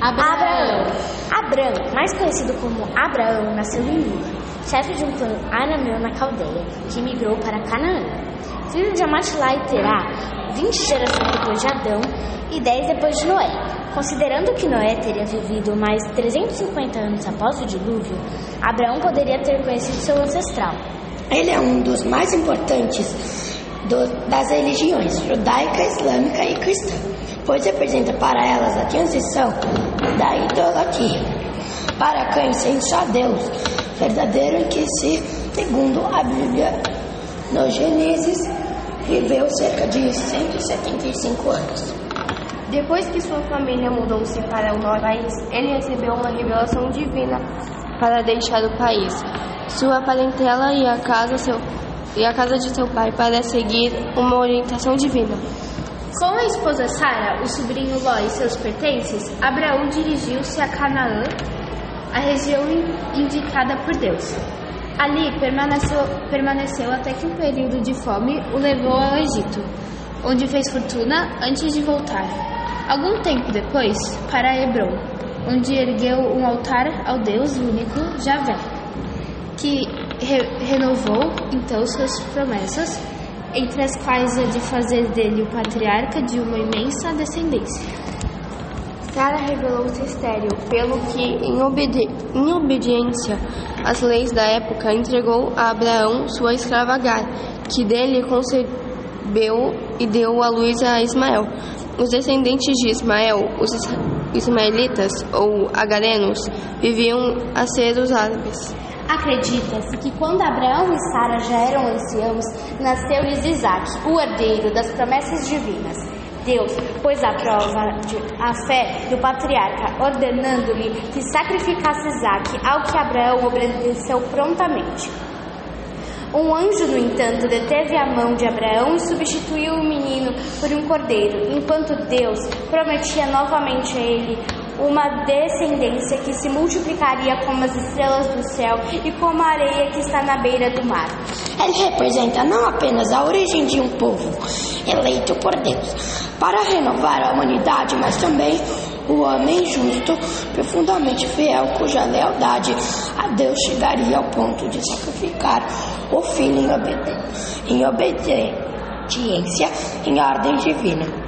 Abraão. Abraão, mais conhecido como Abraão, nasceu em Ur, chefe de um clã arameu na Caldeia, que migrou para Canaã. Filho de Amatilá e Terá, 20 gerações depois de Adão e 10 depois de Noé. Considerando que Noé teria vivido mais 350 anos após o dilúvio, Abraão poderia ter conhecido seu ancestral. Ele é um dos mais importantes do, das religiões judaica, islâmica e cristã, pois representa para elas a transição da idolatria para a crença a Deus verdadeiro que se, segundo a Bíblia, no Gênesis, viveu cerca de 175 anos. Depois que sua família mudou-se para o nosso país, ele recebeu uma revelação divina para deixar o país, sua parentela e a casa, seu, e a casa de seu pai para seguir uma orientação divina. Com a esposa Sara, o sobrinho Ló e seus pertences, Abraão dirigiu-se a Canaã, a região indicada por Deus. Ali permaneceu, permaneceu até que um período de fome o levou ao Egito, onde fez fortuna antes de voltar. Algum tempo depois, para Hebron, onde ergueu um altar ao Deus único, Javé, que re renovou então suas promessas, entre as quais a de fazer dele o patriarca de uma imensa descendência. Sara revelou-se estéril, pelo que, em, obedi em obediência às leis da época, entregou a Abraão sua escrava Agar, que dele concebeu e deu à luz a Ismael. Os descendentes de Ismael, os ismaelitas ou agarenos, viviam a ser os árabes. Acredita-se que quando Abraão e Sara já eram anciãos, nasceu-lhes Isaac, o herdeiro das promessas divinas. Deus pôs à prova a fé do patriarca, ordenando-lhe que sacrificasse Isaac, ao que Abraão obedeceu prontamente. Um anjo, no entanto, deteve a mão de Abraão e substituiu o menino por um cordeiro, enquanto Deus prometia novamente a ele uma descendência que se multiplicaria como as estrelas do céu e como a areia que está na beira do mar. Ele representa não apenas a origem de um povo eleito por Deus para renovar a humanidade, mas também o homem justo, profundamente fiel, cuja lealdade a Deus chegaria ao ponto de sacrificar o filho em, em obediência em ordem divina.